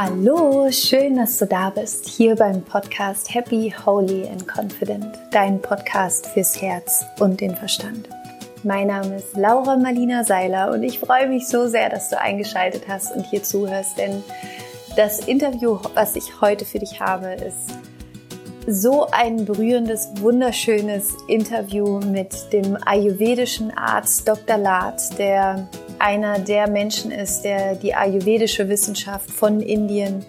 Hallo, schön, dass du da bist, hier beim Podcast Happy, Holy and Confident, dein Podcast fürs Herz und den Verstand. Mein Name ist Laura Marlina Seiler und ich freue mich so sehr, dass du eingeschaltet hast und hier zuhörst, denn das Interview, was ich heute für dich habe, ist so ein berührendes, wunderschönes Interview mit dem ayurvedischen Arzt Dr. Lat, der einer der Menschen ist, der die ayurvedische Wissenschaft von Indien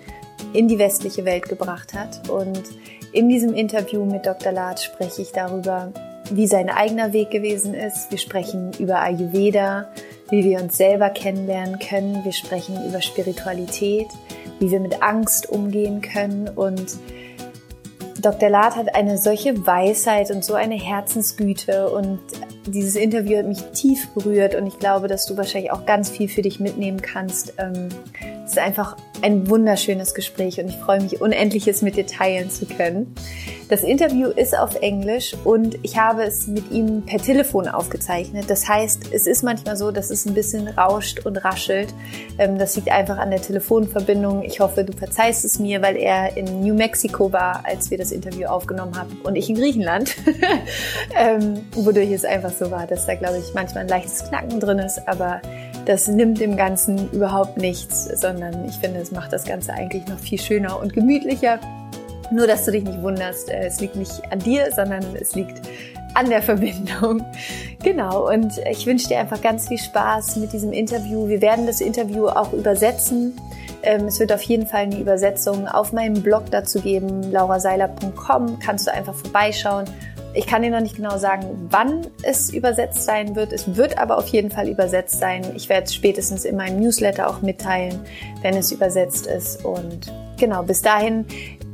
in die westliche Welt gebracht hat. Und in diesem Interview mit Dr. Lat spreche ich darüber, wie sein eigener Weg gewesen ist. Wir sprechen über Ayurveda, wie wir uns selber kennenlernen können. Wir sprechen über Spiritualität, wie wir mit Angst umgehen können. Und Dr. Lat hat eine solche Weisheit und so eine Herzensgüte und dieses Interview hat mich tief berührt und ich glaube, dass du wahrscheinlich auch ganz viel für dich mitnehmen kannst. Es ist einfach ein wunderschönes Gespräch und ich freue mich unendlich, es mit dir teilen zu können. Das Interview ist auf Englisch und ich habe es mit ihm per Telefon aufgezeichnet. Das heißt, es ist manchmal so, dass es ein bisschen rauscht und raschelt. Ähm, das liegt einfach an der Telefonverbindung. Ich hoffe, du verzeihst es mir, weil er in New Mexico war, als wir das Interview aufgenommen haben und ich in Griechenland. Ähm, wodurch es einfach so war, dass da, glaube ich, manchmal ein leichtes Knacken drin ist, aber das nimmt dem Ganzen überhaupt nichts, sondern ich finde, es macht das Ganze eigentlich noch viel schöner und gemütlicher. Nur, dass du dich nicht wunderst, äh, es liegt nicht an dir, sondern es liegt an der Verbindung. Genau, und ich wünsche dir einfach ganz viel Spaß mit diesem Interview. Wir werden das Interview auch übersetzen. Ähm, es wird auf jeden Fall eine Übersetzung auf meinem Blog dazu geben, lauraseiler.com. Kannst du einfach vorbeischauen ich kann dir noch nicht genau sagen, wann es übersetzt sein wird. Es wird aber auf jeden Fall übersetzt sein. Ich werde es spätestens in meinem Newsletter auch mitteilen, wenn es übersetzt ist. Und genau, bis dahin.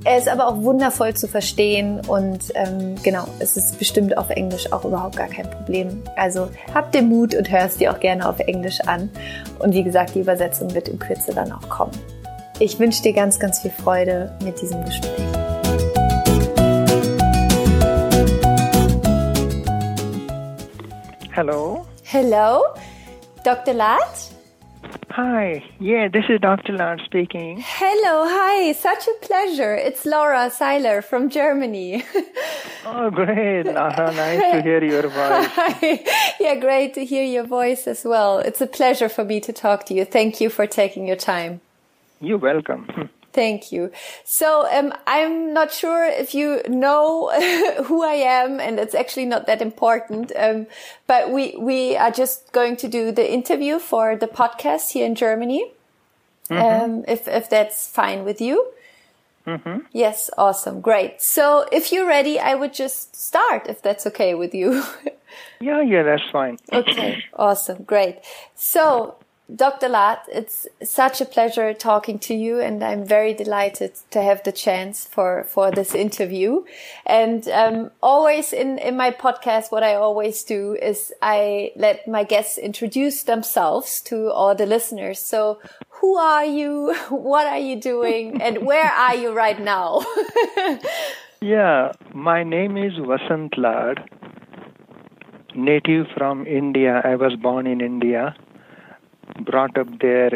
Er ist aber auch wundervoll zu verstehen und ähm, genau, es ist bestimmt auf Englisch auch überhaupt gar kein Problem. Also hab den Mut und hörst dir auch gerne auf Englisch an. Und wie gesagt, die Übersetzung wird in Kürze dann auch kommen. Ich wünsche dir ganz, ganz viel Freude mit diesem Gespräch. Hello. Hello, Dr. Lad? Hi, yeah, this is Dr. Lad speaking. Hello, hi, such a pleasure. It's Laura Seiler from Germany. oh, great, Laura, nice to hear your voice. Hi. Yeah, great to hear your voice as well. It's a pleasure for me to talk to you. Thank you for taking your time. You're welcome. Thank you. So um, I'm not sure if you know who I am, and it's actually not that important. Um, but we we are just going to do the interview for the podcast here in Germany. Mm -hmm. um, if if that's fine with you. Mm -hmm. Yes, awesome, great. So if you're ready, I would just start if that's okay with you. yeah, yeah, that's fine. okay, awesome, great. So Dr. Lad, it's such a pleasure talking to you, and I'm very delighted to have the chance for, for this interview. And um, always in, in my podcast, what I always do is I let my guests introduce themselves to all the listeners. So, who are you? What are you doing? And where are you right now? yeah, my name is Vasant Lad, native from India. I was born in India brought up there.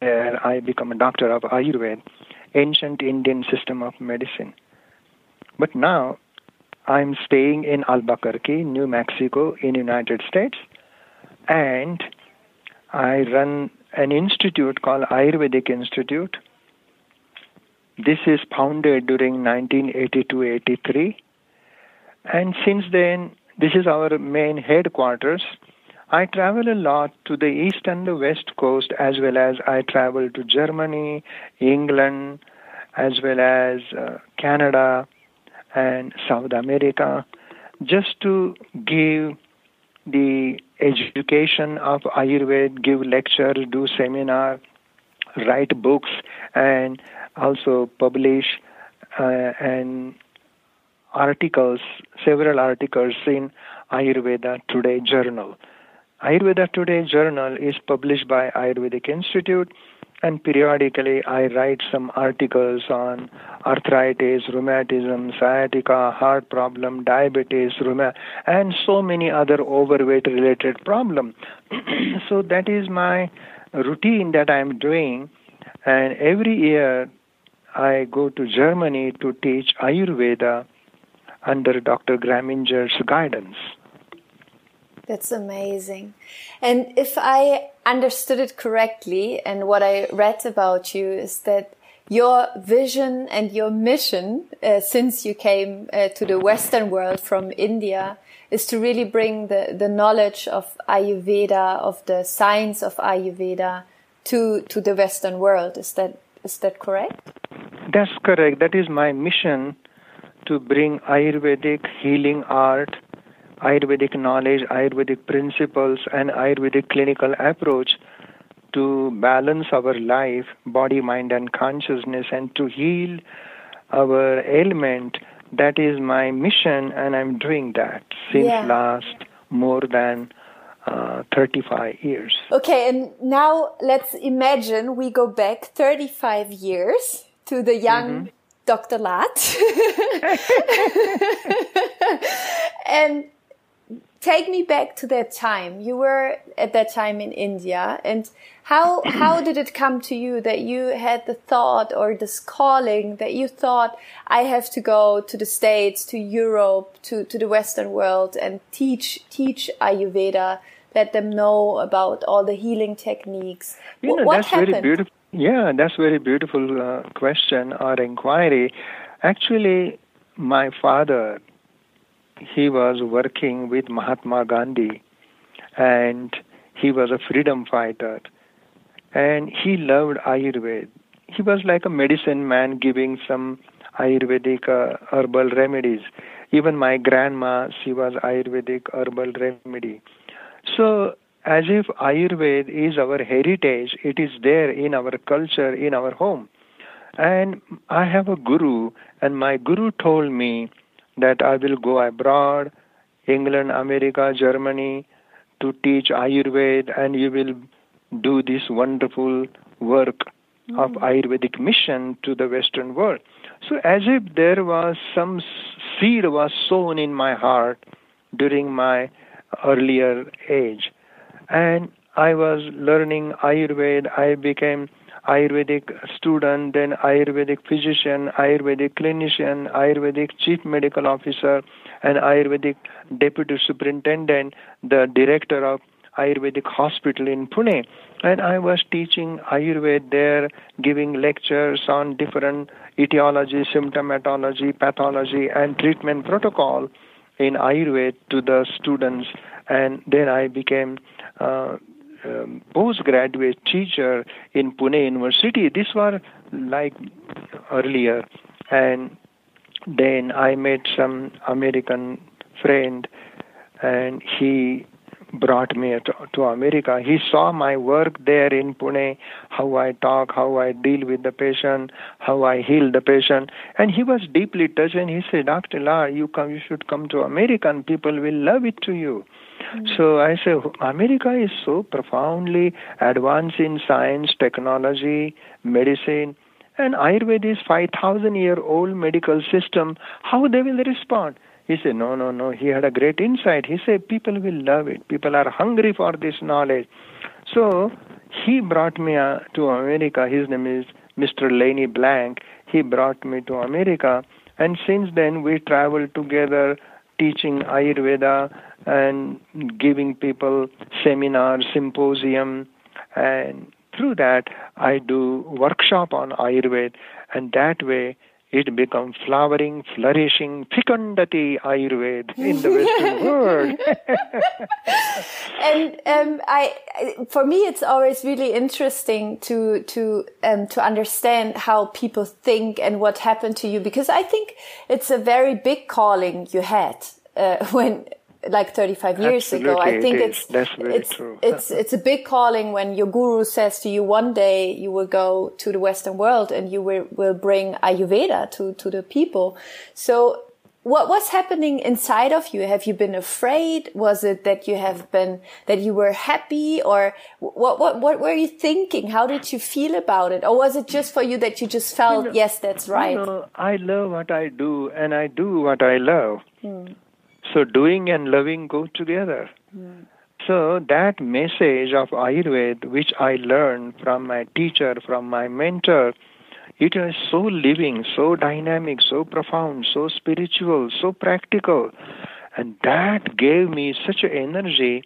There, I become a doctor of Ayurveda, ancient Indian system of medicine. But now, I'm staying in Albuquerque, New Mexico, in United States, and I run an institute called Ayurvedic Institute. This is founded during 1982-83, and since then this is our main headquarters. I travel a lot to the east and the west coast, as well as I travel to Germany, England, as well as uh, Canada and South America, just to give the education of Ayurveda, give lectures, do seminar, write books, and also publish uh, and articles, several articles in Ayurveda Today journal. Ayurveda Today journal is published by Ayurvedic Institute and periodically I write some articles on arthritis, rheumatism, sciatica, heart problem, diabetes, rheuma, and so many other overweight related problems. so that is my routine that I am doing, and every year I go to Germany to teach Ayurveda under Dr. Graminger's guidance. That's amazing. And if I understood it correctly, and what I read about you is that your vision and your mission, uh, since you came uh, to the Western world from India, is to really bring the, the knowledge of Ayurveda, of the science of Ayurveda, to to the Western world. Is that is that correct? That's correct. That is my mission to bring Ayurvedic healing art Ayurvedic knowledge, Ayurvedic principles, and Ayurvedic clinical approach to balance our life, body, mind, and consciousness, and to heal our ailment. That is my mission, and I'm doing that since yeah. last more than uh, 35 years. Okay, and now let's imagine we go back 35 years to the young mm-hmm. Dr. Lad. and take me back to that time. You were at that time in India, and how how did it come to you that you had the thought or this calling that you thought I have to go to the States, to Europe, to to the Western world and teach teach Ayurveda, let them know about all the healing techniques. You know, what that's happened? very beautiful. Yeah, that's very beautiful uh, question or inquiry. Actually, my father he was working with Mahatma Gandhi and he was a freedom fighter and he loved Ayurveda. He was like a medicine man giving some Ayurvedic uh, herbal remedies. Even my grandma, she was Ayurvedic herbal remedy. So, as if Ayurveda is our heritage, it is there in our culture, in our home. And I have a guru, and my guru told me that I will go abroad, England, America, Germany, to teach Ayurveda, and you will do this wonderful work mm-hmm. of Ayurvedic mission to the Western world. So, as if there was some seed was sown in my heart during my earlier age, and I was learning Ayurveda. I became Ayurvedic student, then Ayurvedic physician, Ayurvedic clinician, Ayurvedic chief medical officer, and Ayurvedic deputy superintendent, the director of Ayurvedic hospital in Pune. And I was teaching Ayurveda there, giving lectures on different etiology, symptomatology, pathology, and treatment protocol in Ayurveda to the students. And then I became uh, um, postgraduate teacher in Pune University. This was like earlier, and then I met some American friend, and he brought me to, America. He saw my work there in Pune, how I talk, how I deal with the patient, how I heal the patient, and he was deeply touched. And he said, "Dr. La, you come, you should come to America, and people will love it to you." Mm. So I say, America is so profoundly advanced in science, technology, medicine, and Ayurveda is 5,000 year old medical system. How they will respond? He said, no, no, no. He had a great insight. He said, people will love it. People are hungry for this knowledge. So he brought me uh, to America. His name is Mr. Lenny Blank. He brought me to America. And since then, we traveled together teaching Ayurveda and giving people seminars, symposium, and through that I do workshop on Ayurveda, and that way it becomes flowering, flourishing, fecundity Ayurveda in the Western world. and um, I, for me, it's always really interesting to to um, to understand how people think and what happened to you because I think it's a very big calling you had uh, when like 35 years Absolutely, ago. I think it it's That's very it's true. it's it's a big calling when your guru says to you one day you will go to the Western world and you will will bring Ayurveda to to the people. So what was happening inside of you? Have you been afraid? Was it that you have been that you were happy, or what? What? What were you thinking? How did you feel about it, or was it just for you that you just felt, you know, yes, that's right? You know, I love what I do, and I do what I love. Hmm. So doing and loving go together. Hmm. So that message of Ayurveda, which I learned from my teacher, from my mentor it is so living, so dynamic, so profound, so spiritual, so practical. And that gave me such energy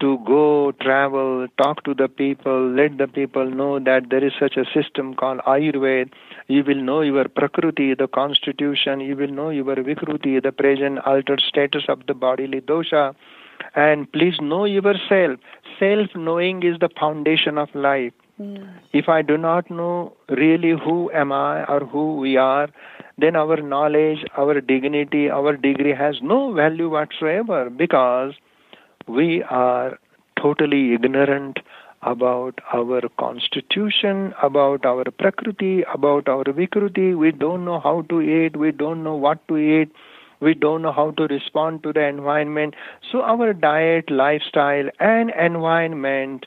to go, travel, talk to the people, let the people know that there is such a system called Ayurveda. You will know your Prakriti, the constitution. You will know your Vikruti, the present altered status of the bodily dosha. And please know yourself. Self knowing is the foundation of life. Mm. If I do not know really who am I or who we are, then our knowledge, our dignity, our degree has no value whatsoever because we are totally ignorant about our constitution, about our prakriti, about our vikruti. We don't know how to eat, we don't know what to eat, we don't know how to respond to the environment. So, our diet, lifestyle, and environment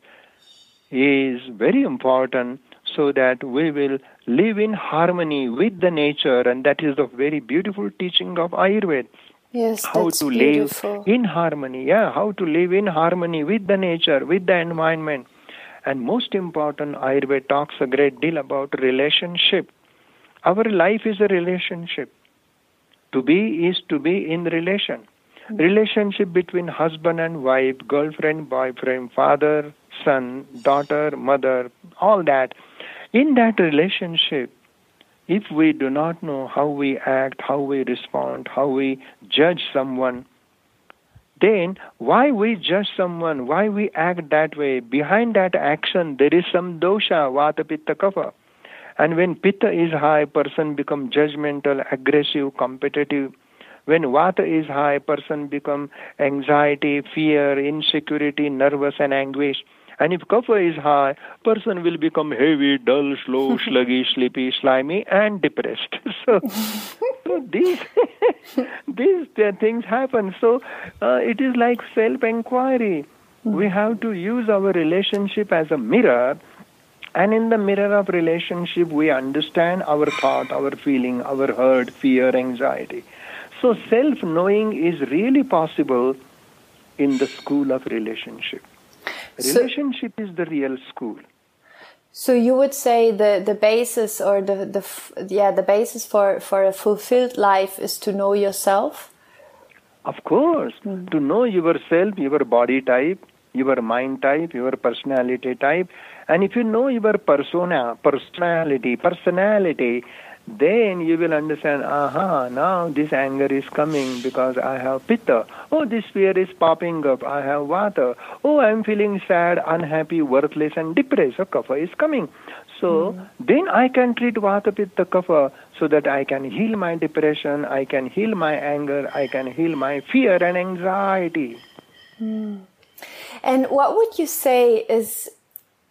is very important so that we will live in harmony with the nature and that is the very beautiful teaching of ayurveda yes how to beautiful. live in harmony yeah how to live in harmony with the nature with the environment and most important ayurveda talks a great deal about relationship. Our life is a relationship. To be is to be in relation. Relationship between husband and wife girlfriend boyfriend father son, daughter, mother, all that. In that relationship, if we do not know how we act, how we respond, how we judge someone, then why we judge someone, why we act that way, behind that action there is some dosha, vata, pitta, kapha. And when pitta is high, person become judgmental, aggressive, competitive. When vata is high, person become anxiety, fear, insecurity, nervous and anguish. And if kapha is high, person will become heavy, dull, slow, sluggish, sleepy, slimy, and depressed. so, so these these things happen. So uh, it is like self-inquiry. Mm. We have to use our relationship as a mirror and in the mirror of relationship, we understand our thought, our feeling, our hurt, fear, anxiety. So self knowing is really possible in the school of relationship. Relationship so, is the real school. So you would say the the basis or the the yeah the basis for for a fulfilled life is to know yourself. Of course, mm. to know yourself, your body type, your mind type, your personality type, and if you know your persona, personality, personality, then you will understand, aha, now this anger is coming because I have pitta. Oh, this fear is popping up, I have vata. Oh, I'm feeling sad, unhappy, worthless, and depressed. So kapha is coming. So mm. then I can treat vata, pitta, kapha so that I can heal my depression, I can heal my anger, I can heal my fear and anxiety. Mm. And what would you say is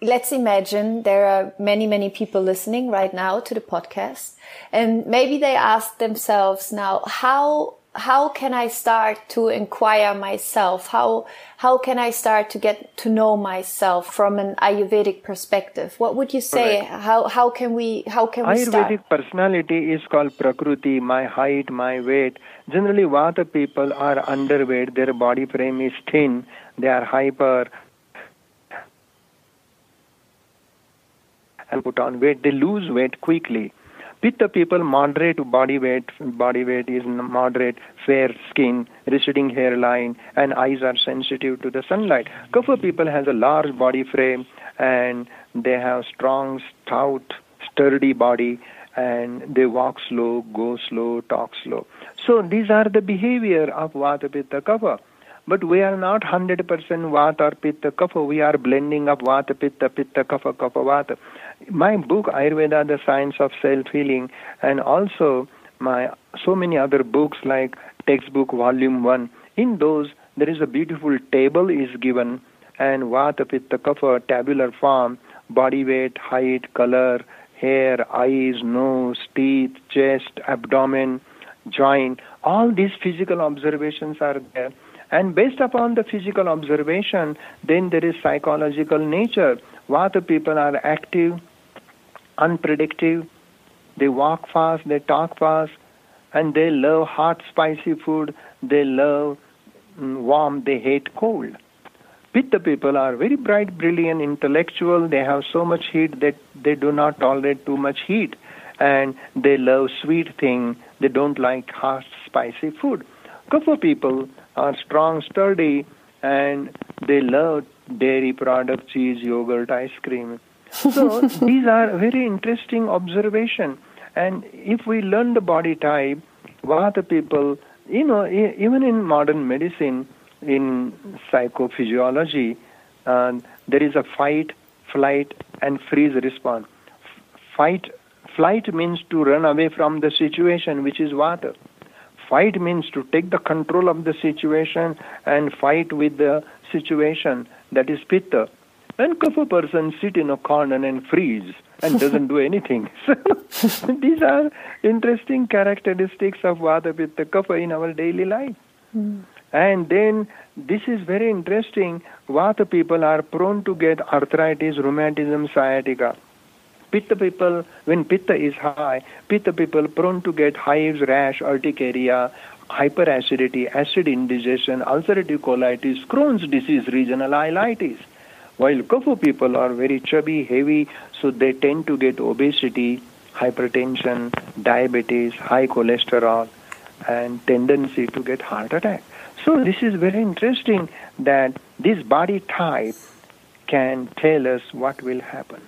let's imagine there are many, many people listening right now to the podcast, and maybe they ask themselves now, how how can I start to inquire myself? How how can I start to get to know myself from an Ayurvedic perspective? What would you say? How how can we how can we start? Ayurvedic personality is called Prakriti, my height, my weight. Generally, Vata people are underweight. Their body frame is thin. They are hyper and put on weight, they lose weight quickly. Pitta people moderate body weight, body weight is moderate, fair skin, receding hairline, and eyes are sensitive to the sunlight. Kapha people has a large body frame and they have strong, stout, sturdy body and they walk slow, go slow, talk slow. So these are the behavior of Vata Pitta Kapha. But we are not 100% Vata or Pitta Kapha. We are blending of Vata Pitta, Pitta Kapha, Kapha Vata my book Ayurveda: The Science of Self Healing, and also my so many other books like textbook volume one. In those, there is a beautiful table is given, and Vata Pitta Kapha tabular form, body weight, height, color, hair, eyes, nose, teeth, chest, abdomen, joint. All these physical observations are there. And based upon the physical observation, then there is psychological nature. Vata people are active, unpredictable, they walk fast, they talk fast, and they love hot, spicy food, they love mm, warm, they hate cold. Pitta people are very bright, brilliant, intellectual, they have so much heat that they do not tolerate too much heat, and they love sweet thing, they don't like hot, spicy food. Kapha people are strong, sturdy, and they love dairy product, cheese, yogurt, ice cream. So these are very interesting observation. And if we learn the body type, Vata people, you know, even in modern medicine, in psychophysiology, uh, there is a fight, flight, and freeze response. Fight, flight means to run away from the situation, which is Vata. Fight means to take the control of the situation and fight with the situation, that is Pitta. And Kapha person sit in a corner and freeze and doesn't do anything. So these are interesting characteristics of Vata Pitta Kapha in our daily life. Mm. And then this is very interesting. Vata people are prone to get arthritis, rheumatism, sciatica. Pitta people, when Pitta is high, Pitta people prone to get hives, rash, urticaria, hyperacidity, acid indigestion, ulcerative colitis, Crohn's disease, regional ileitis. While Kapha people are very chubby, heavy, so they tend to get obesity, hypertension, diabetes, high cholesterol, and tendency to get heart attack. So this is very interesting that this body type can tell us what will happen.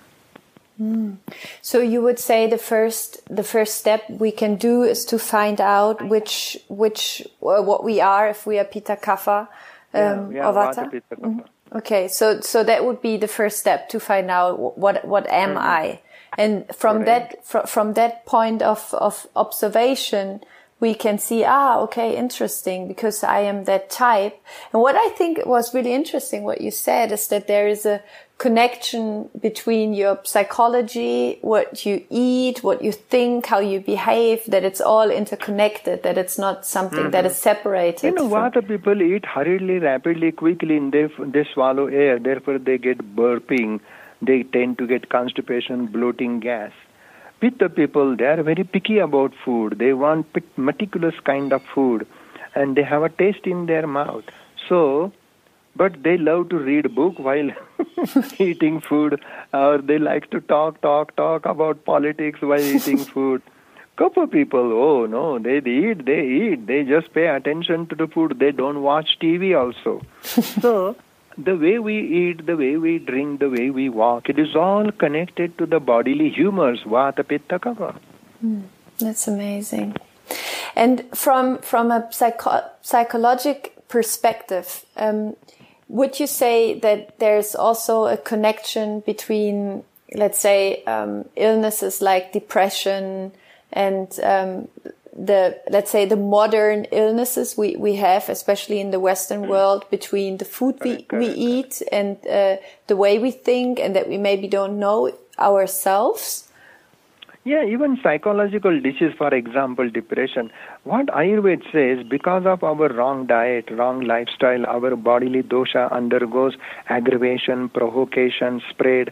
Mm. So you would say the first the first step we can do is to find out which which uh, what we are if we are Pitta Kapha um, yeah, yeah, or Vata. Mm. Okay, so so that would be the first step to find out what what am mm -hmm. I, and from that fr from that point of of observation, we can see, ah, okay, interesting, because I am that type. And what I think was really interesting, what you said, is that there is a connection between your psychology, what you eat, what you think, how you behave, that it's all interconnected, that it's not something mm-hmm. that is separated. You know, what the people eat hurriedly, rapidly, quickly, and they, they swallow air, therefore they get burping, they tend to get constipation, bloating, gas. Pitta people, they are very picky about food. They want meticulous kind of food, and they have a taste in their mouth. So, but they love to read book while eating food, or they like to talk, talk, talk about politics while eating food. Kapha people, oh no, they eat, they eat, they just pay attention to the food. They don't watch TV also. so the way we eat, the way we drink, the way we walk, it is all connected to the bodily humors, vata, pitta, kapha. Mm, that's amazing. And from from a psycho- psychologic perspective, um, would you say that there's also a connection between, let's say, um, illnesses like depression and um, the let's say the modern illnesses we, we have, especially in the Western mm. world, between the food we, we eat and uh, the way we think, and that we maybe don't know ourselves. Yeah, even psychological disease, for example, depression. What Ayurveda says, because of our wrong diet, wrong lifestyle, our bodily dosha undergoes aggravation, provocation, spread.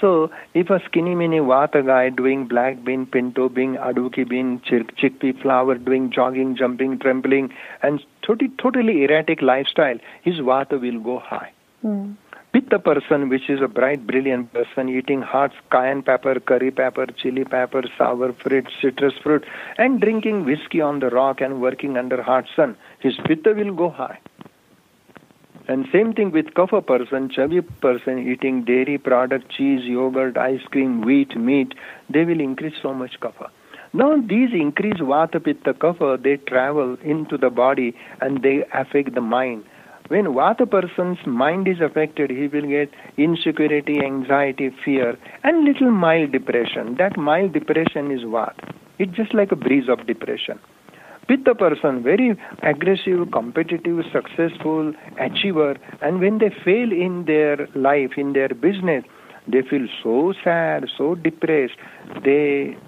So, if a skinny mini vata guy doing black bean, pinto bean, aduki bean, chickpea flour, doing jogging, jumping, trembling, and totally, totally erratic lifestyle, his vata will go high. Mm. Pitta person, which is a bright, brilliant person, eating hot cayenne pepper, curry pepper, chili pepper, sour fruit, citrus fruit, and drinking whiskey on the rock and working under hot sun, his pitta will go high. And same thing with kapha person, chubby person eating dairy product, cheese, yogurt, ice cream, wheat, meat, they will increase so much kapha. Now these increase vata, pitta, kapha, they travel into the body and they affect the mind. When vata person's mind is affected, he will get insecurity, anxiety, fear, and little mild depression. That mild depression is what? It's just like a breeze of depression. With Pitta person, very aggressive, competitive, successful, achiever, and when they fail in their life, in their business, they feel so sad, so depressed. They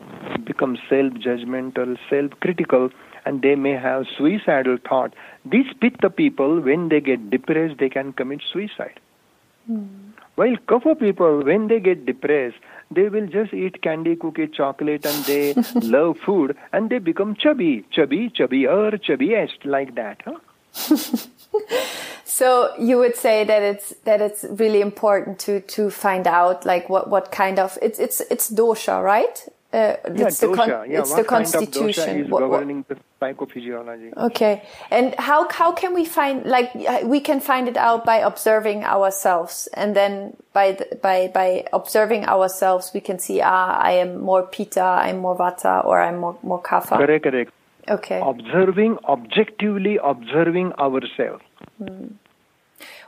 become self-judgmental, self-critical, and they may have suicidal thought. These pitta people, when they get depressed, they can commit suicide. Mm. While kapha people, when they get depressed, they will just eat candy, cookie, chocolate, and they love food, and they become chubby, chubby, chubbier, chubbiest, like that. Huh? so you would say that it's that it's really important to to find out like what what kind of it's it's it's dosha, right? Uh, yeah, it's dosha. The yeah, it's the constitution. What, governing the psychophysiology. Okay, and how how can we find like we can find it out by observing ourselves, and then by the, by by observing ourselves, we can see ah I am more pitta, I'm more vata, or I'm more more kapha. Correct, correct. Okay. Observing objectively, observing ourselves. Hmm.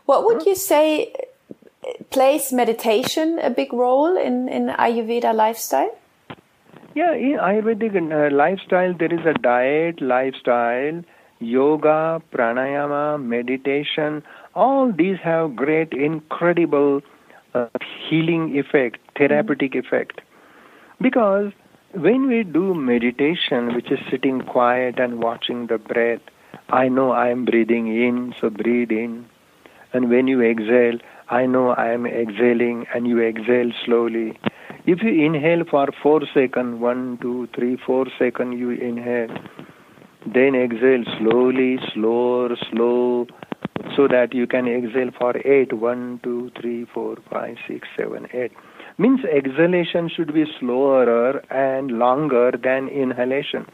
What would you say plays meditation a big role in in Ayurveda lifestyle? Yeah, in Ayurvedic uh, lifestyle, there is a diet, lifestyle, yoga, pranayama, meditation. All these have great, incredible uh, healing effect, therapeutic mm-hmm. effect. Because when we do meditation, which is sitting quiet and watching the breath, I know I am breathing in, so breathe in. And when you exhale, I know I am exhaling, and you exhale slowly. If you inhale for 4 seconds, 1, 2, 3, 4 seconds, you inhale. Then exhale slowly, slower, slow, so that you can exhale for 8, 1, 2, 3, 4, 5, 6, 7, 8. Means exhalation should be slower and longer than inhalation.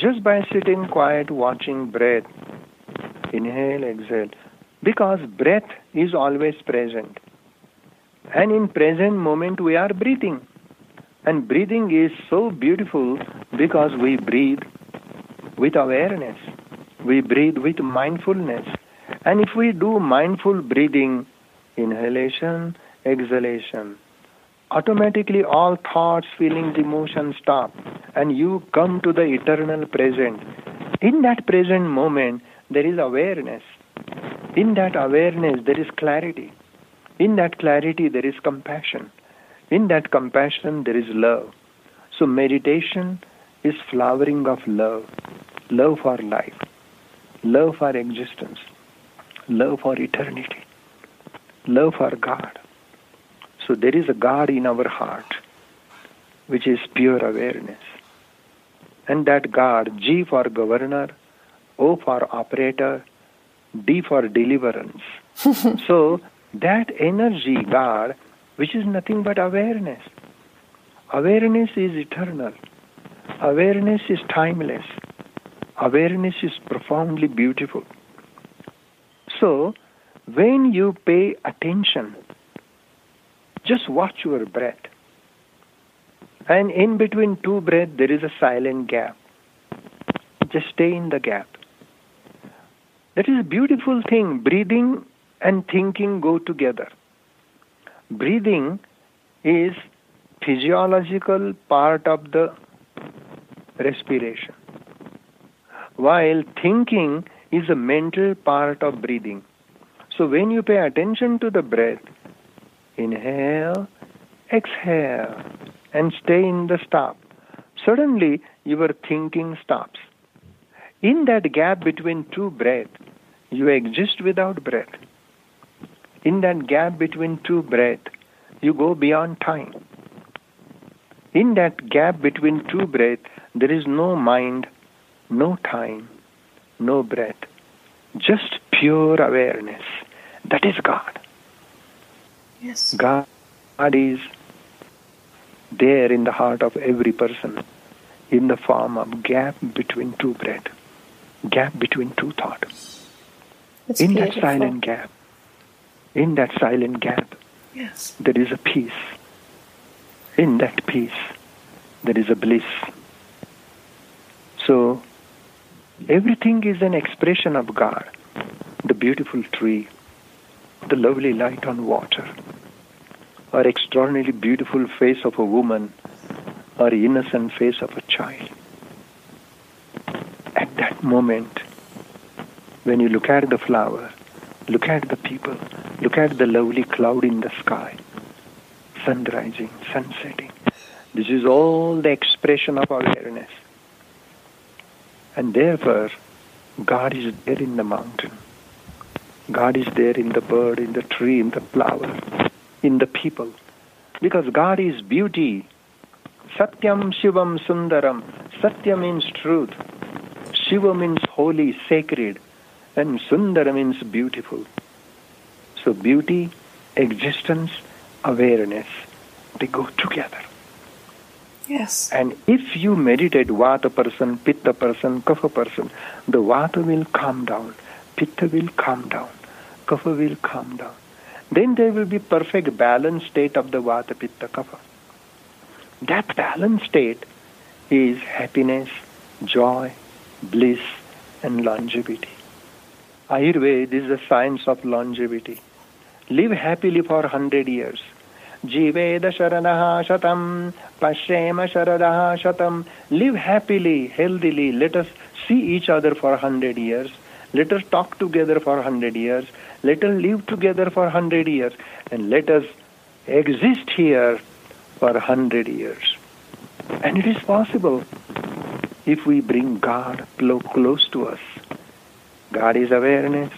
Just by sitting quiet, watching breath, inhale, exhale. Because breath is always present. And in present moment we are breathing. And breathing is so beautiful because we breathe with awareness. We breathe with mindfulness. And if we do mindful breathing, inhalation, exhalation, automatically all thoughts, feelings, emotions stop and you come to the eternal present. In that present moment, there is awareness. In that awareness, there is clarity. In that clarity, there is compassion. In that compassion, there is love. So, meditation is flowering of love love for life, love for existence, love for eternity, love for God. So, there is a God in our heart, which is pure awareness. And that God, G for governor, O for operator, D for deliverance. so, that energy, God, which is nothing but awareness. Awareness is eternal. Awareness is timeless. Awareness is profoundly beautiful. So, when you pay attention, just watch your breath. And in between two breaths, there is a silent gap. Just stay in the gap. That is a beautiful thing. Breathing and thinking go together. Breathing is physiological part of the respiration, while thinking is a mental part of breathing. So when you pay attention to the breath, inhale, exhale, and stay in the stop. Suddenly, your thinking stops. In that gap between two breaths, you exist without breath. In that gap between two breaths, you go beyond time. In that gap between two breaths, there is no mind, no time, no breath, just pure awareness. That is God. Yes. God is there in the heart of every person in the form of gap between two breaths, gap between two thoughts. That's in beautiful. that silent gap, in that silent gap, yes. there is a peace. In that peace, there is a bliss. So, everything is an expression of God. The beautiful tree, the lovely light on water, or extraordinarily beautiful face of a woman, or innocent face of a child. At that moment, when you look at the flower, look at the people, look at the lovely cloud in the sky, sun rising, sun setting. This is all the expression of our awareness. And therefore, God is there in the mountain. God is there in the bird, in the tree, in the flower, in the people. Because God is beauty. Satyam Shivam Sundaram. Satya means truth. Shiva means holy, sacred. And Sundara means beautiful. So beauty, existence, awareness, they go together. Yes. And if you meditate Vata person, Pitta person, Kapha person, the Vata will calm down, Pitta will calm down, Kapha will calm down. Then there will be perfect balanced state of the Vata, Pitta, Kapha. That balanced state is happiness, joy, bliss, and longevity. Ayurveda is the science of longevity. Live happily for 100 years. Jiveda Sharanaha Shatam, Pashema Sharadaha Shatam. Live happily, healthily. Let us see each other for 100 years. Let us talk together for 100 years. Let us live together for 100 years. And let us exist here for 100 years. And it is possible if we bring God close to us. God is awareness,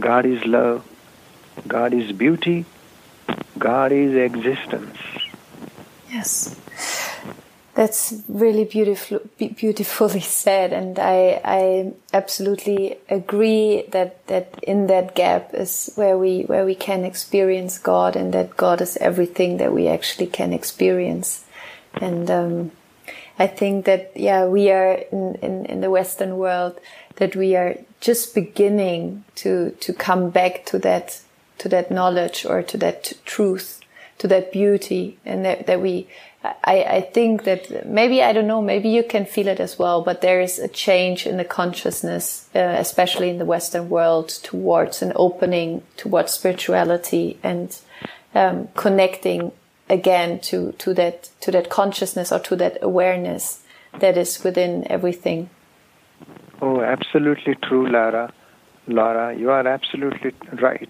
God is love, God is beauty, God is existence. Yes. That's really beautiful, beautifully said, and I, I absolutely agree that, that in that gap is where we where we can experience God, and that God is everything that we actually can experience. And um, I think that yeah, we are in, in, in the Western world that we are just beginning to to come back to that to that knowledge or to that truth, to that beauty, and that, that we, I, I think that maybe, I don't know, maybe you can feel it as well, but there is a change in the consciousness, uh, especially in the Western world, towards an opening towards spirituality and um, connecting again to, to that, to that consciousness or to that awareness that is within everything. Oh, absolutely true, Lara. Laura, you are absolutely right.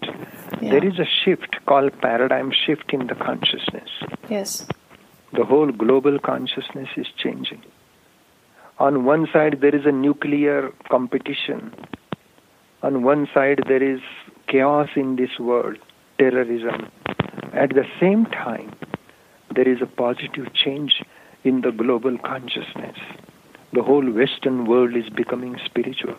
Yeah. There is a shift called paradigm shift in the consciousness. Yes. The whole global consciousness is changing. On one side, there is a nuclear competition. On one side, there is chaos in this world, terrorism. At the same time, there is a positive change in the global consciousness. The whole Western world is becoming spiritual.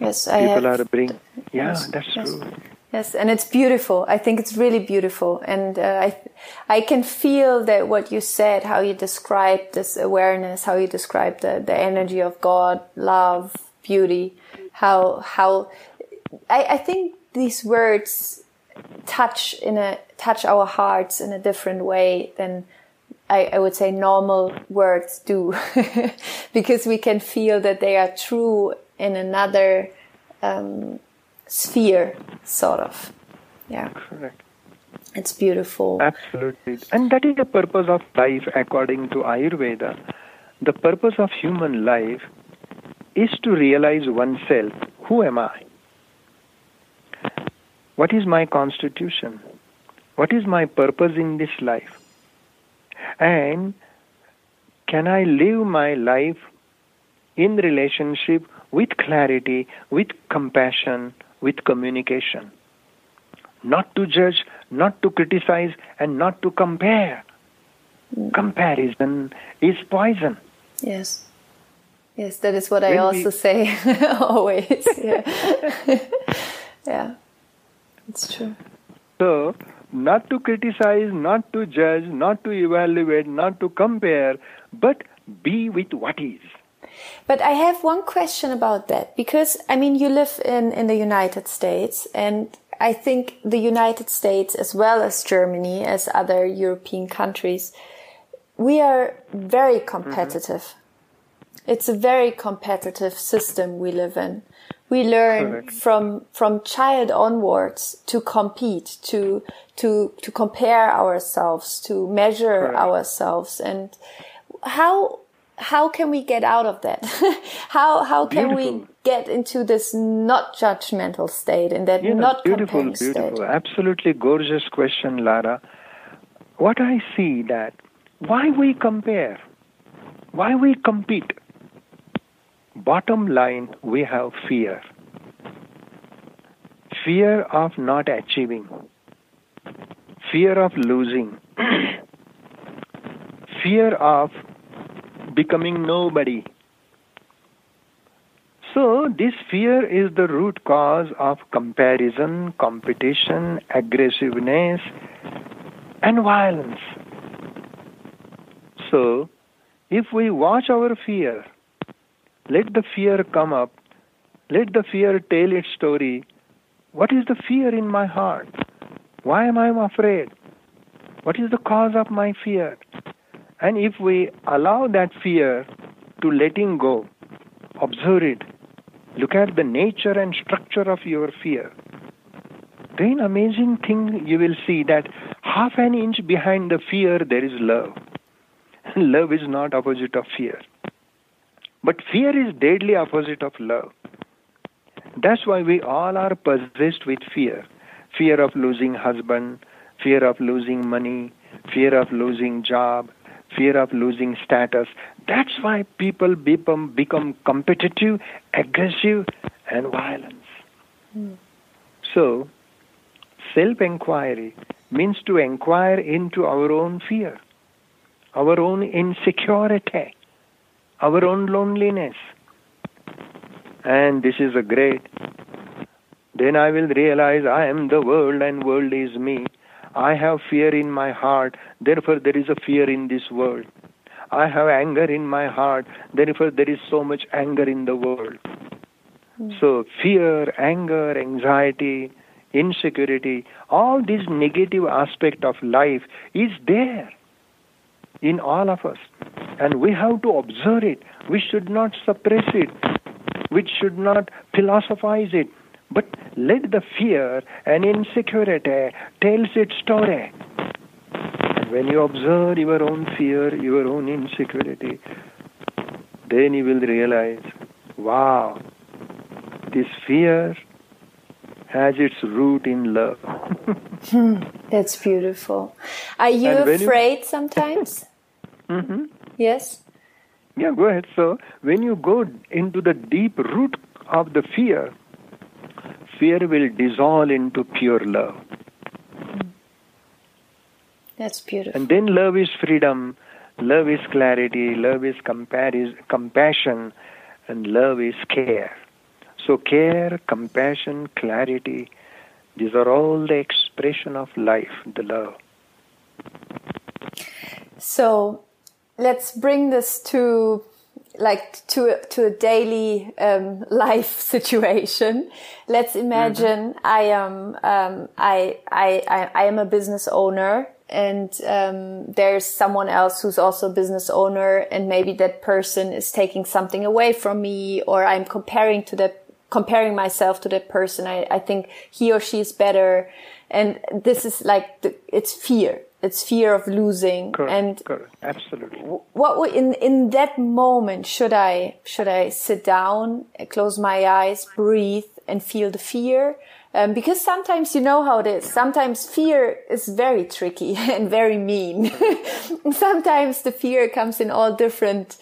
Yes, I people have, are bring. Yeah, yes, that's yes. true. Yes, and it's beautiful. I think it's really beautiful, and uh, I, I can feel that what you said, how you described this awareness, how you described the the energy of God, love, beauty, how how, I, I think these words touch in a touch our hearts in a different way than I, I, would say normal words do because we can feel that they are true in another um, sphere, sort of. Yeah. Correct. It's beautiful. Absolutely. And that is the purpose of life according to Ayurveda. The purpose of human life is to realize oneself. Who am I? What is my constitution? What is my purpose in this life? And can I live my life in relationship with clarity, with compassion, with communication. Not to judge, not to criticize, and not to compare. Mm. Comparison is poison. Yes. Yes, that is what when I also we... say always. Yeah. yeah. It's true. So, not to criticize, not to judge, not to evaluate, not to compare, but be with what is. But I have one question about that because I mean, you live in, in the United States and I think the United States as well as Germany as other European countries, we are very competitive. Mm-hmm. It's a very competitive system we live in. We learn Correct. from from child onwards to compete, to to to compare ourselves, to measure Correct. ourselves, and how how can we get out of that? how how can beautiful. we get into this not judgmental state and that not beautiful, beautiful, state? Absolutely gorgeous question, Lara. What I see that why we compare, why we compete. Bottom line, we have fear. Fear of not achieving, fear of losing, fear of becoming nobody. So, this fear is the root cause of comparison, competition, aggressiveness, and violence. So, if we watch our fear, let the fear come up, let the fear tell its story. What is the fear in my heart? Why am I afraid? What is the cause of my fear? And if we allow that fear to letting go, observe it, look at the nature and structure of your fear, then amazing thing you will see that half an inch behind the fear there is love. love is not opposite of fear. But fear is deadly opposite of love. That's why we all are possessed with fear. Fear of losing husband, fear of losing money, fear of losing job, fear of losing status. That's why people become, become competitive, aggressive, and violent. Mm. So, self inquiry means to inquire into our own fear our own insecurity, our own loneliness. And this is a great. Then I will realize I am the world and world is me. I have fear in my heart, therefore there is a fear in this world. I have anger in my heart, therefore there is so much anger in the world. Mm. So fear, anger, anxiety, insecurity, all this negative aspect of life is there in all of us. And we have to observe it. We should not suppress it. We should not philosophize it. But let the fear and insecurity tells its story. When you observe your own fear, your own insecurity, then you will realize, wow, this fear has its root in love. hmm, that's beautiful. Are you afraid you... sometimes? mm-hmm. Yes. Yeah, go ahead. So, when you go into the deep root of the fear, fear will dissolve into pure love. That's beautiful. And then love is freedom, love is clarity, love is comparis- compassion, and love is care. So, care, compassion, clarity, these are all the expression of life, the love. So, let's bring this to like to a, to a daily um, life situation. Let's imagine mm-hmm. I am um, I, I I am a business owner and um, there's someone else who's also a business owner and maybe that person is taking something away from me or I'm comparing to that comparing myself to that person. I, I think he or she is better. And this is like, the, it's fear. It's fear of losing. Correct, and correct. absolutely. What in in that moment should I should I sit down, close my eyes, breathe, and feel the fear? Um, because sometimes you know how it is. Sometimes fear is very tricky and very mean. sometimes the fear comes in all different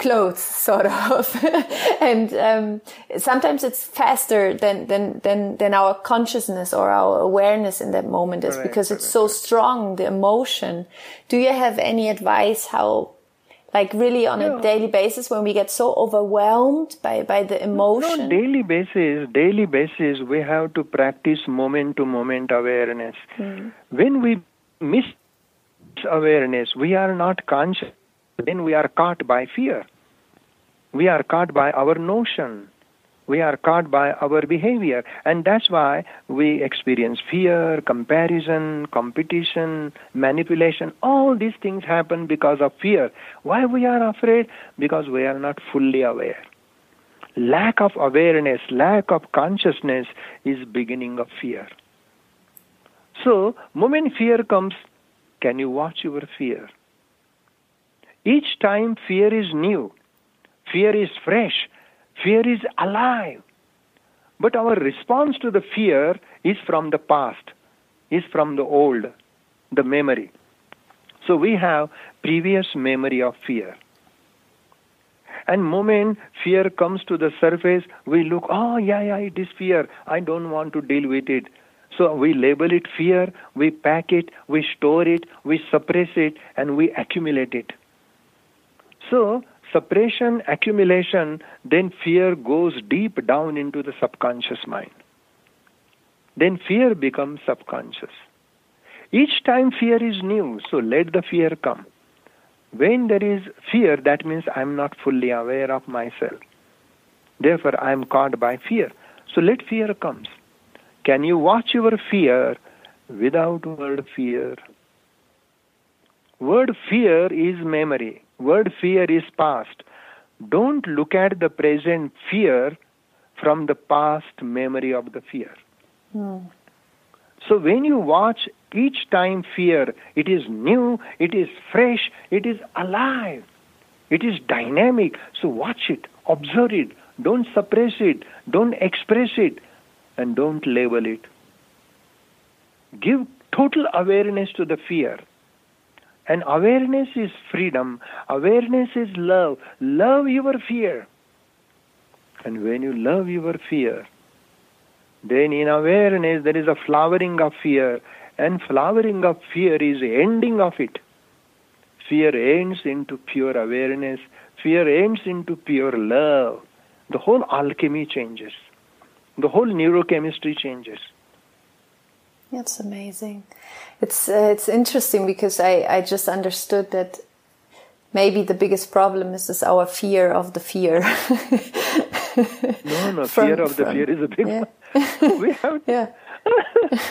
clothes, sort of. and um, sometimes it's faster than, than, than, than our consciousness or our awareness in that moment is because correct. it's so strong, the emotion. Do you have any advice how, like really on a daily basis when we get so overwhelmed by, by the emotion? No, daily basis, daily basis, we have to practice moment to moment awareness. Mm. When we miss awareness, we are not conscious then we are caught by fear. We are caught by our notion. We are caught by our behavior. And that's why we experience fear, comparison, competition, manipulation. All these things happen because of fear. Why we are afraid? Because we are not fully aware. Lack of awareness, lack of consciousness is beginning of fear. So, moment fear comes, can you watch your fear? Each time fear is new, fear is fresh, fear is alive. But our response to the fear is from the past, is from the old, the memory. So we have previous memory of fear. And moment fear comes to the surface, we look, oh yeah, yeah, it is fear. I don't want to deal with it. So we label it fear, we pack it, we store it, we suppress it, and we accumulate it. So suppression, accumulation, then fear goes deep down into the subconscious mind. Then fear becomes subconscious. Each time fear is new, so let the fear come. When there is fear, that means I'm not fully aware of myself. Therefore, I'm caught by fear. So let fear comes. Can you watch your fear without word fear? Word fear is memory. Word fear is past. Don't look at the present fear from the past memory of the fear. Mm. So when you watch each time fear, it is new, it is fresh, it is alive, it is dynamic. So watch it, observe it, don't suppress it, don't express it, and don't label it. Give total awareness to the fear. And awareness is freedom, awareness is love. Love your fear. And when you love your fear, then in awareness there is a flowering of fear, and flowering of fear is ending of it. Fear ends into pure awareness, fear ends into pure love. The whole alchemy changes, the whole neurochemistry changes. That's amazing. It's uh, it's interesting because I, I just understood that maybe the biggest problem is, is our fear of the fear. no, no, from, fear of the fear is a big yeah. one. we have yeah.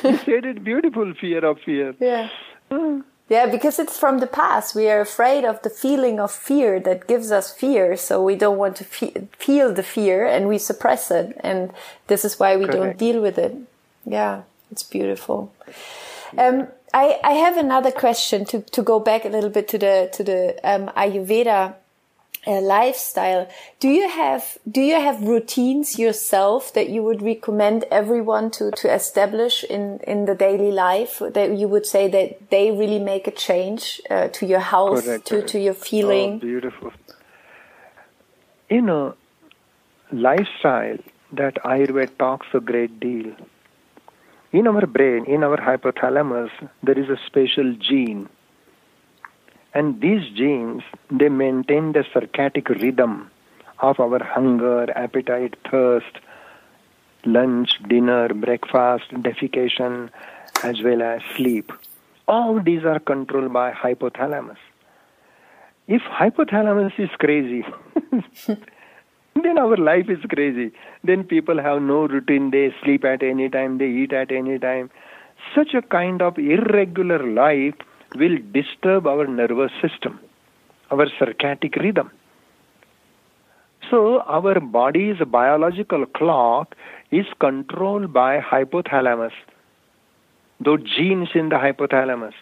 you said it beautiful, fear of fear. Yeah. Yeah, because it's from the past. We are afraid of the feeling of fear that gives us fear, so we don't want to fe- feel the fear and we suppress it. And this is why we Correct. don't deal with it. Yeah, it's beautiful. Um, I, I have another question to, to go back a little bit to the to the um, Ayurveda uh, lifestyle. Do you have do you have routines yourself that you would recommend everyone to to establish in in the daily life that you would say that they really make a change uh, to your health correct, to to your feeling? Oh, beautiful. You know, lifestyle that Ayurveda talks a great deal in our brain, in our hypothalamus, there is a special gene. And these genes, they maintain the circadian rhythm of our hunger, appetite, thirst, lunch, dinner, breakfast, defecation, as well as sleep. All these are controlled by hypothalamus. If hypothalamus is crazy, then our life is crazy. Then people have no routine. They sleep at any time. They eat at any time. Such a kind of irregular life will disturb our nervous system, our circadian rhythm. So our body's biological clock is controlled by hypothalamus, those genes in the hypothalamus.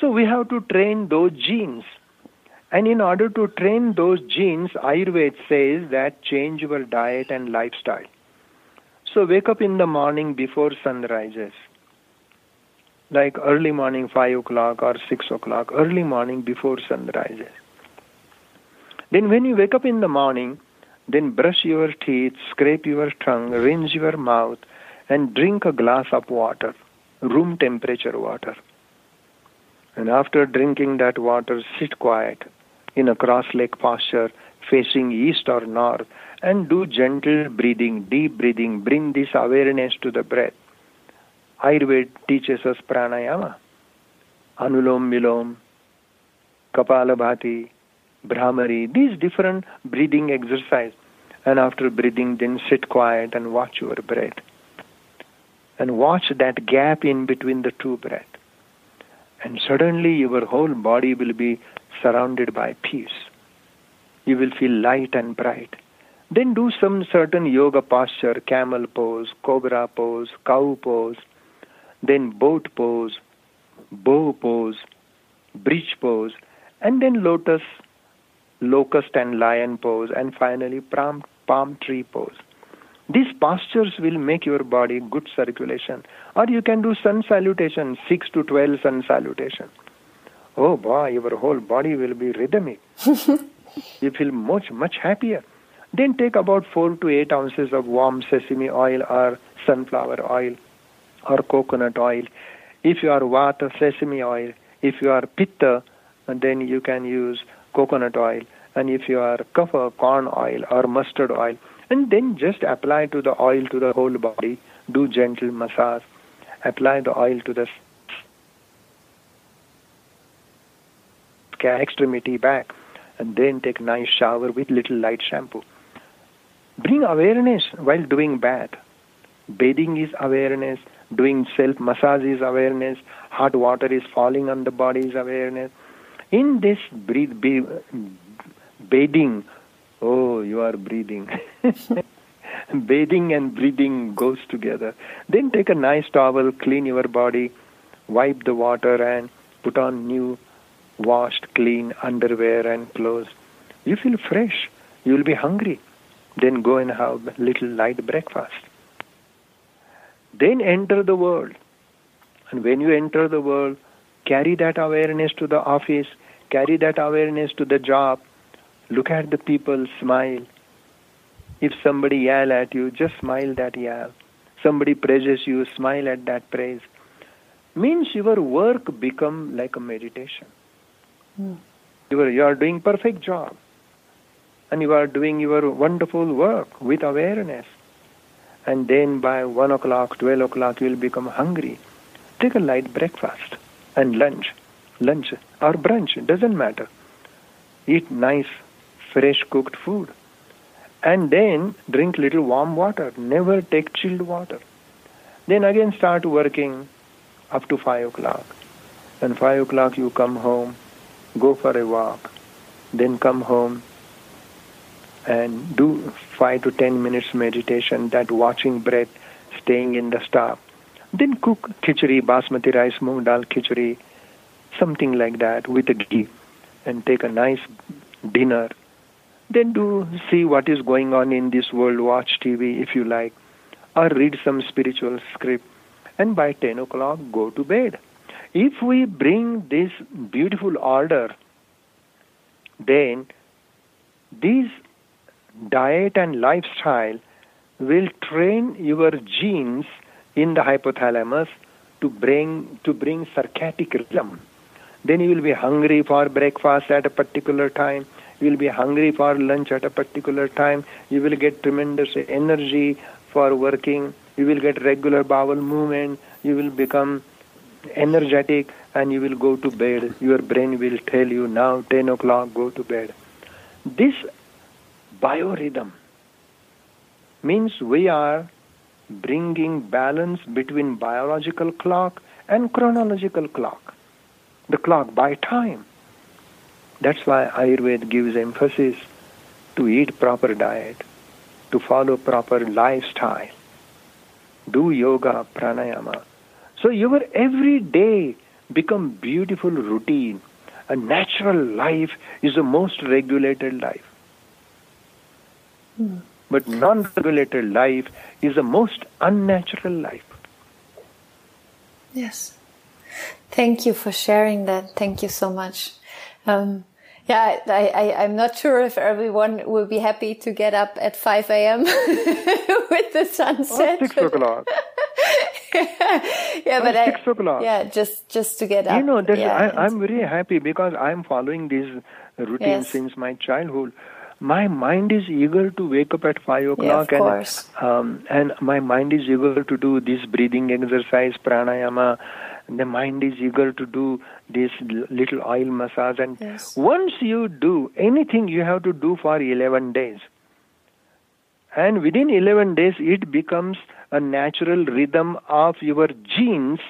So we have to train those genes. And in order to train those genes, Ayurveda says that change your diet and lifestyle. So wake up in the morning before sun rises. Like early morning, 5 o'clock or 6 o'clock, early morning before sun rises. Then when you wake up in the morning, then brush your teeth, scrape your tongue, rinse your mouth, and drink a glass of water, room temperature water. And after drinking that water, sit quiet in a cross leg posture facing east or north and do gentle breathing, deep breathing. Bring this awareness to the breath. Ayurveda teaches us pranayama, anulom vilom, kapalabhati, bhramari, these different breathing exercises. And after breathing, then sit quiet and watch your breath. And watch that gap in between the two breaths. And suddenly your whole body will be surrounded by peace. You will feel light and bright. Then do some certain yoga posture, camel pose, cobra pose, cow pose, then boat pose, bow pose, bridge pose, and then lotus, locust and lion pose, and finally palm, palm tree pose. These postures will make your body good circulation. Or you can do sun salutation, 6 to 12 sun salutation oh boy, your whole body will be rhythmic. You feel much, much happier. Then take about 4 to 8 ounces of warm sesame oil or sunflower oil or coconut oil. If you are Vata, sesame oil. If you are Pitta, then you can use coconut oil. And if you are Kapha, corn oil or mustard oil. And then just apply to the oil to the whole body. Do gentle massage. Apply the oil to the extremity back. And then take a nice shower with little light shampoo. Bring awareness while doing bath. Bathing is awareness. Doing self massage is awareness. Hot water is falling on the body is awareness. In this breathe, be, bathing, oh, you are breathing. Bathing and breathing goes together. Then take a nice towel, clean your body, wipe the water, and put on new, washed, clean underwear and clothes. You feel fresh. You will be hungry. Then go and have a little light breakfast. Then enter the world. And when you enter the world, carry that awareness to the office, carry that awareness to the job. Look at the people, smile. If somebody yell at you, just smile that yell. Somebody praises you, smile at that praise. Means your work become like a meditation. Mm. You are, you are doing perfect job. And you are doing your wonderful work with awareness and then by 1 o'clock, 12 o'clock, you will become hungry. Take a light breakfast and lunch, lunch or brunch, doesn't matter. Eat nice, fresh cooked food. And then drink little warm water. Never take chilled water. Then again start working up to 5 o'clock. And 5 o'clock you come home, go for a walk, then come home, and do five to ten minutes meditation, that watching breath, staying in the stop. Then cook khichdi, basmati rice, moong dal khichdi, something like that with a ghee, and take a nice dinner. Then do see what is going on in this world, watch TV if you like, or read some spiritual script, and by 10 o'clock go to bed. If we bring this beautiful order, then this diet and lifestyle will train your genes in the hypothalamus to bring to bring circadian rhythm. Then you will be hungry for breakfast at a particular time. You will be hungry for lunch at a particular time. You will get tremendous energy for working. You will get regular bowel movement. You will become energetic and you will go to bed. Your brain will tell you now 10 o'clock, go to bed. This biorhythm means we are bringing balance between biological clock and chronological clock the clock by time that's why ayurveda gives emphasis to eat proper diet to follow proper lifestyle do yoga pranayama so your every day become beautiful routine a natural life is the most regulated life Hmm. But non regulated life is the most unnatural life. Yes. Thank you for sharing that. Thank you so much. Um, yeah, I, I, I'm not sure if everyone will be happy to get up at 5 a.m. with the sunset. Oh, 6 o'clock. Yeah, but six I, o'clock. Yeah, just just to get up. You know, yeah, I, am very happy because I'm following this routine yes. since my childhood my mind is eager to wake up at five o'clock yeah, and um, and my mind is eager to do this breathing exercise pranayama the mind is eager to do this little oil massage and yes. once you do anything you have to do for 11 days and within 11 days it becomes a natural rhythm of your genes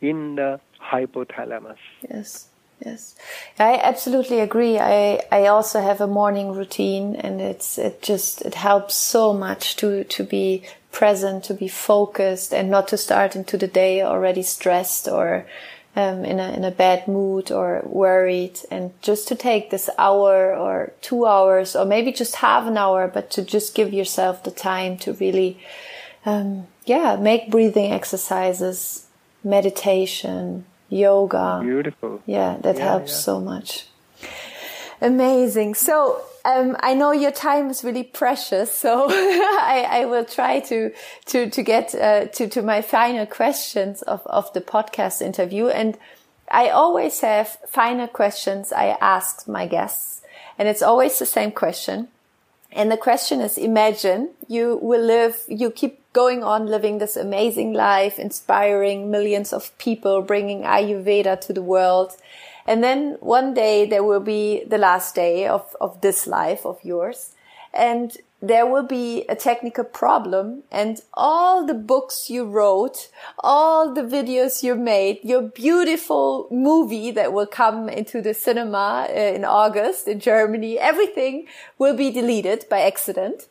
in the hypothalamus. Yes Yes, I absolutely agree. I I also have a morning routine, and it's it just it helps so much to to be present, to be focused, and not to start into the day already stressed or um, in a in a bad mood or worried, and just to take this hour or two hours or maybe just half an hour, but to just give yourself the time to really, um, yeah, make breathing exercises, meditation yoga. Beautiful. Yeah, that yeah, helps yeah. so much. Amazing. So um, I know your time is really precious, so I, I, will try to to to get uh, to to my final questions of of the podcast interview. And I always have final questions I ask my guests, and it's always the same question. And the question is: Imagine you will live, you keep going on living this amazing life, inspiring millions of people, bringing Ayurveda to the world and then one day there will be the last day of, of this life of yours. And there will be a technical problem and all the books you wrote, all the videos you made, your beautiful movie that will come into the cinema uh, in August in Germany, everything will be deleted by accident.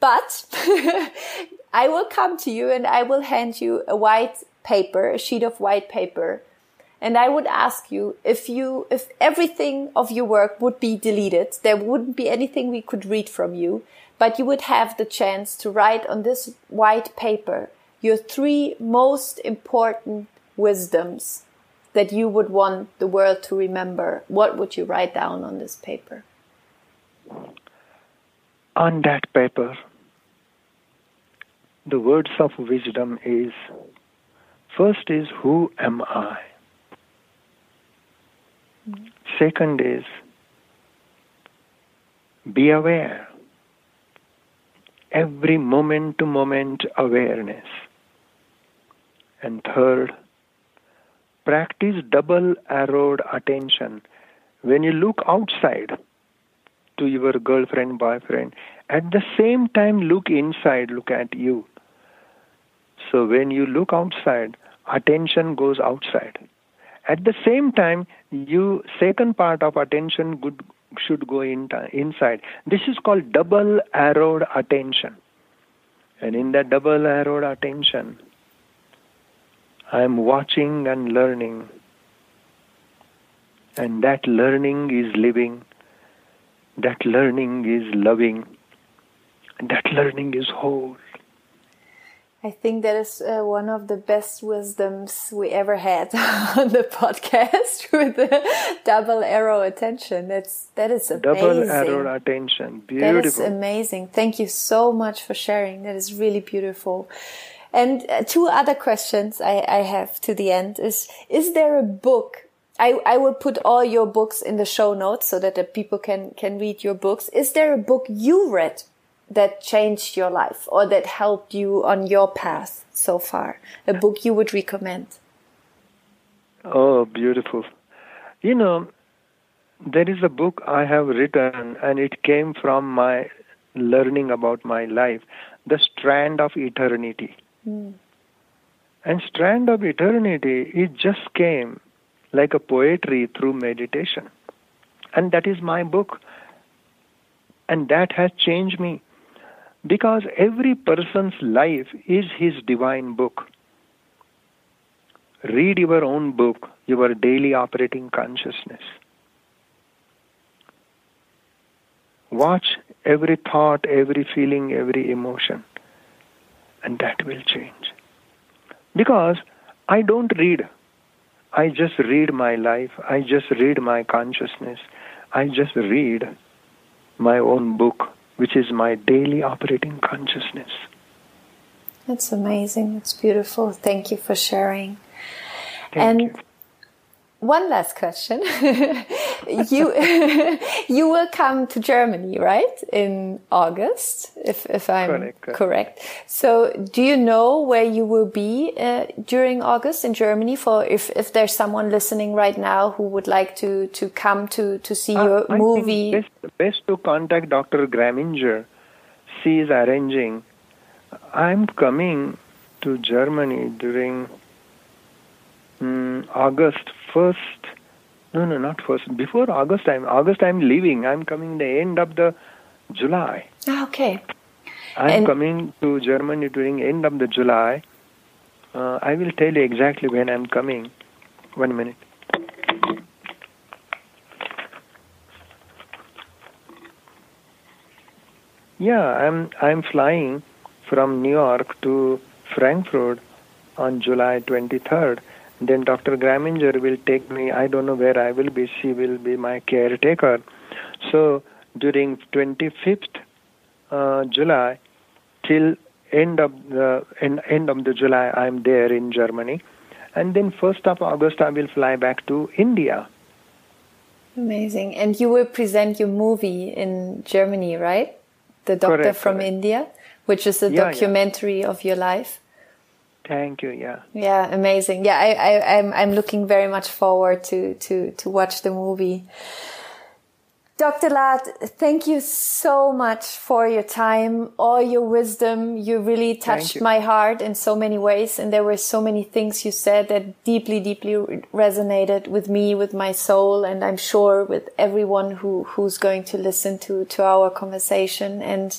But I will come to you and I will hand you a white paper, a sheet of white paper and I would ask you if you, if everything of your work would be deleted, there wouldn't be anything we could read from you, but you would have the chance to write on this white paper your three most important wisdoms that you would want the world to remember. What would you write down on this paper? On that paper, the words of wisdom is first is who am I? Second is be aware. Every moment to moment awareness. And third, practice double arrowed attention. When you look outside to your girlfriend, boyfriend, at the same time look inside, look at you. So when you look outside, attention goes outside. At the same time, you second part of attention good, should go in, inside. This is called double arrowed attention. And in that double arrowed attention, I am watching and learning. And that learning is living. That learning is loving. That learning is whole. I think that is uh, one of the best wisdoms we ever had on the podcast with the double arrow attention. That's that is amazing. Double arrow attention, beautiful. That is amazing. Thank you so much for sharing. That is really beautiful. And uh, two other questions I, I have to the end is: Is there a book? I, I will put all your books in the show notes so that the people can can read your books. Is there a book you read that changed your life or that helped you on your path so far? A book you would recommend? Oh, beautiful. You know, there is a book I have written, and it came from my learning about my life The Strand of Eternity. Mm. And Strand of Eternity, it just came like a poetry through meditation. And that is my book. And that has changed me. Because every person's life is his divine book. Read your own book, your daily operating consciousness. Watch every thought, every feeling, every emotion, and that will change. Because I don't read. I just read my life. I just read my consciousness. I just read my own book which is my daily operating consciousness. That's amazing. It's beautiful. Thank you for sharing. Thank and you. One last question. you you will come to Germany, right? In August, if if I'm correct. correct. So, do you know where you will be uh, during August in Germany? For if if there's someone listening right now who would like to to come to to see uh, your I movie, best, best to contact Dr. Graminger. She is arranging. I'm coming to Germany during um, August first no, no, not first. Before August, I'm August. I'm leaving. I'm coming the end of the July. Ah, okay. I'm and coming to Germany during end of the July. Uh, I will tell you exactly when I'm coming. One minute. Yeah, I'm I'm flying from New York to Frankfurt on July 23rd then Dr. Graminger will take me. I don't know where I will be. She will be my caretaker. So during 25th uh, July till end of the end of the July. I'm there in Germany, and then first of August I will fly back to India. Amazing. And you will present your movie in Germany, right? The Doctor correct, from correct. India, which is a yeah, documentary yeah. of your life. Thank you. Yeah. Yeah, amazing. Yeah, I, I, I'm, I'm looking very much forward to, to, to watch the movie. Dr. Lad, thank you so much for your time, all your wisdom. You really touched you. my heart in so many ways. And there were so many things you said that deeply, deeply resonated with me, with my soul. And I'm sure with everyone who, who's going to listen to, to our conversation. And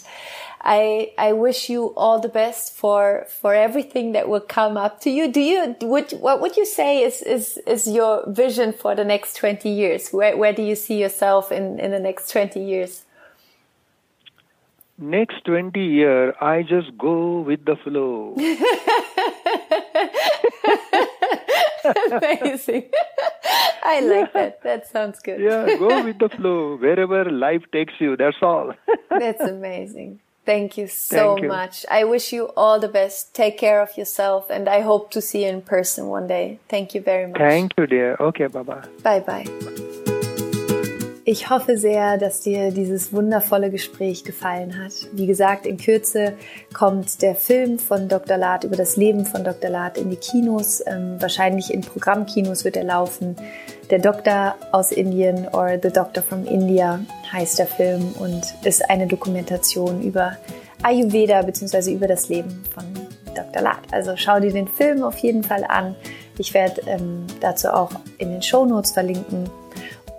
I I wish you all the best for for everything that will come up to you. Do you would what would you say is is is your vision for the next 20 years? Where where do you see yourself in in the next 20 years? Next 20 year I just go with the flow. Amazing. I like yeah. that. That sounds good. yeah, go with the flow. Wherever life takes you, that's all. that's amazing. Thank you so Thank you. much. I wish you all the best. Take care of yourself and I hope to see you in person one day. Thank you very much. Thank you, dear. Okay, bye bye. Bye bye. Ich hoffe sehr, dass dir dieses wundervolle Gespräch gefallen hat. Wie gesagt, in Kürze kommt der Film von Dr. Lad über das Leben von Dr. Lad in die Kinos. Ähm, wahrscheinlich in Programmkinos wird er laufen. Der Doktor aus Indien or The Doctor from India heißt der Film und ist eine Dokumentation über Ayurveda bzw. über das Leben von Dr. Lad. Also schau dir den Film auf jeden Fall an. Ich werde ähm, dazu auch in den Show Notes verlinken.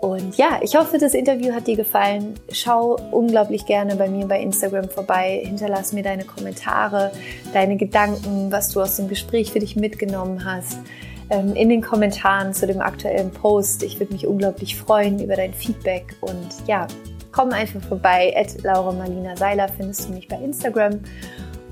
Und ja, ich hoffe, das Interview hat dir gefallen. Schau unglaublich gerne bei mir bei Instagram vorbei. Hinterlass mir deine Kommentare, deine Gedanken, was du aus dem Gespräch für dich mitgenommen hast. Ähm, in den Kommentaren zu dem aktuellen Post. Ich würde mich unglaublich freuen über dein Feedback und ja, komm einfach vorbei. At Laura Marlina Seiler findest du mich bei Instagram.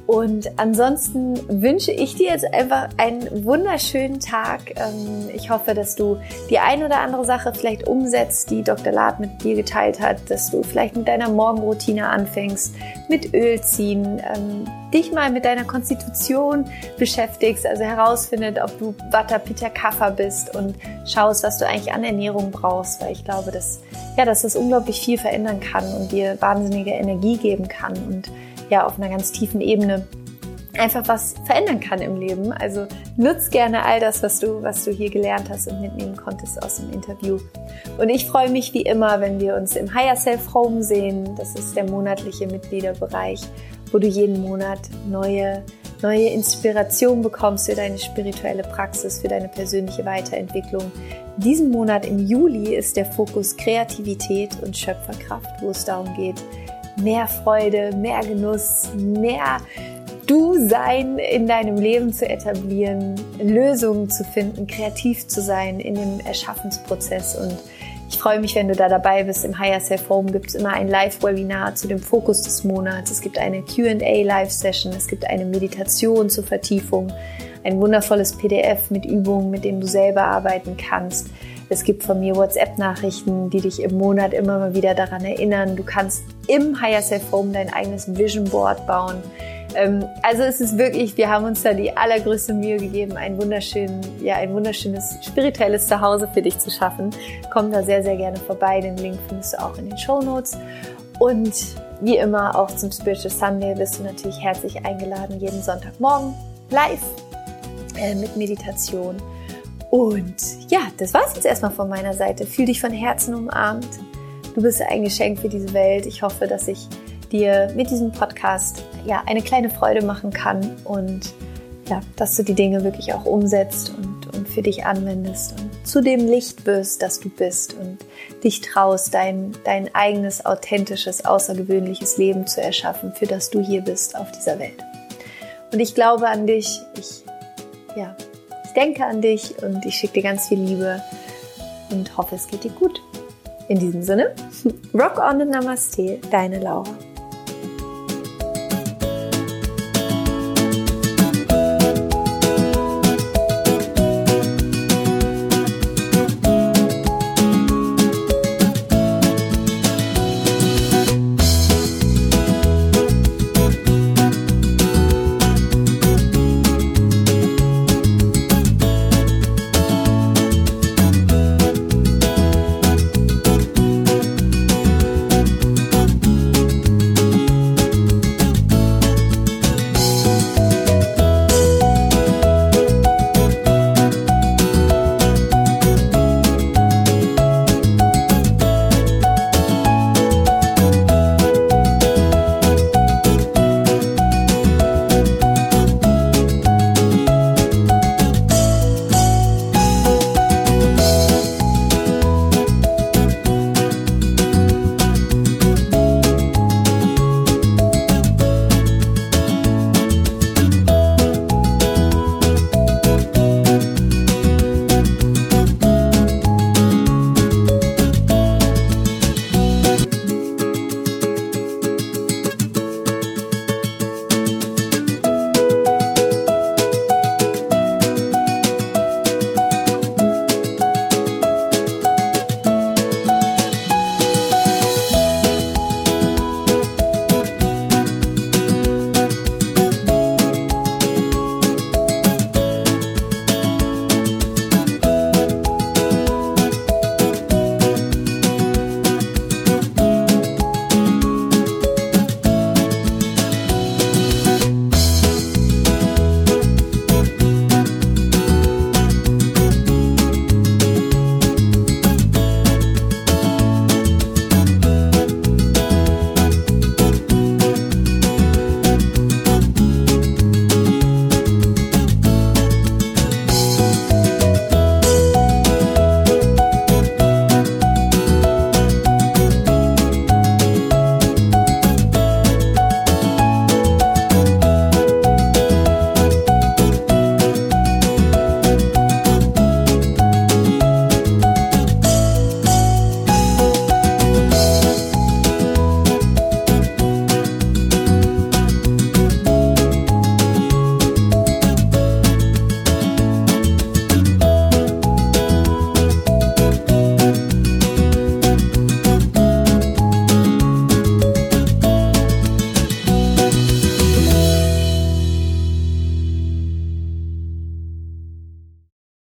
Und ansonsten wünsche ich dir jetzt einfach einen wunderschönen Tag. Ähm, ich hoffe, dass du die ein oder andere Sache vielleicht umsetzt, die Dr. Lad mit dir geteilt hat, dass du vielleicht mit deiner Morgenroutine anfängst, mit Öl ziehen, ähm, dich mal mit deiner Konstitution beschäftigst, also herausfindet, ob du Vata Pitta Kapha bist und schaust, was du eigentlich an Ernährung brauchst, weil ich glaube, dass, ja, dass das unglaublich viel verändern kann und dir wahnsinnige Energie geben kann und ja auf einer ganz tiefen Ebene einfach was verändern kann im Leben. Also nutz gerne all das, was du, was du hier gelernt hast und mitnehmen konntest aus dem Interview. Und ich freue mich wie immer, wenn wir uns im Higher Self Home sehen. Das ist der monatliche Mitgliederbereich, wo du jeden Monat neue neue Inspiration bekommst für deine spirituelle Praxis, für deine persönliche Weiterentwicklung. Diesen Monat im Juli ist der Fokus Kreativität und Schöpferkraft, wo es darum geht, mehr Freude, mehr Genuss, mehr Du-Sein in deinem Leben zu etablieren, Lösungen zu finden, kreativ zu sein in dem Erschaffensprozess. Und ich freue mich, wenn du da dabei bist. Im Higher Self Home gibt es immer ein Live-Webinar zu dem Fokus des Monats. Es gibt eine QA-Live-Session. Es gibt eine Meditation zur Vertiefung. Ein wundervolles PDF mit Übungen, mit denen du selber arbeiten kannst. Es gibt von mir WhatsApp-Nachrichten, die dich im Monat immer mal wieder daran erinnern. Du kannst im Higher Self Home dein eigenes Vision Board bauen. Ähm, also es ist wirklich, wir haben uns da die allergrößte Mühe gegeben, ein, wunderschön, ja, ein wunderschönes spirituelles Zuhause für dich zu schaffen. Komm da sehr, sehr gerne vorbei. Den Link findest du auch in den Show Notes. Und wie immer auch zum Spiritual Sunday bist du natürlich herzlich eingeladen, jeden Sonntagmorgen live äh, mit Meditation und ja, das war es jetzt erstmal von meiner Seite. Fühl dich von Herzen umarmt. Du bist ein Geschenk für diese Welt. Ich hoffe, dass ich dir mit diesem Podcast ja eine kleine Freude machen kann und ja, dass du die Dinge wirklich auch umsetzt und, und für dich anwendest und zu dem Licht wirst, das du bist und dich traust, dein, dein eigenes, authentisches, außergewöhnliches Leben zu erschaffen, für das du hier bist auf dieser Welt. Und ich glaube an dich. Ich ja, denke an dich und ich schicke dir ganz viel Liebe und hoffe, es geht dir gut. In diesem Sinne, rock on and Namaste, deine Laura.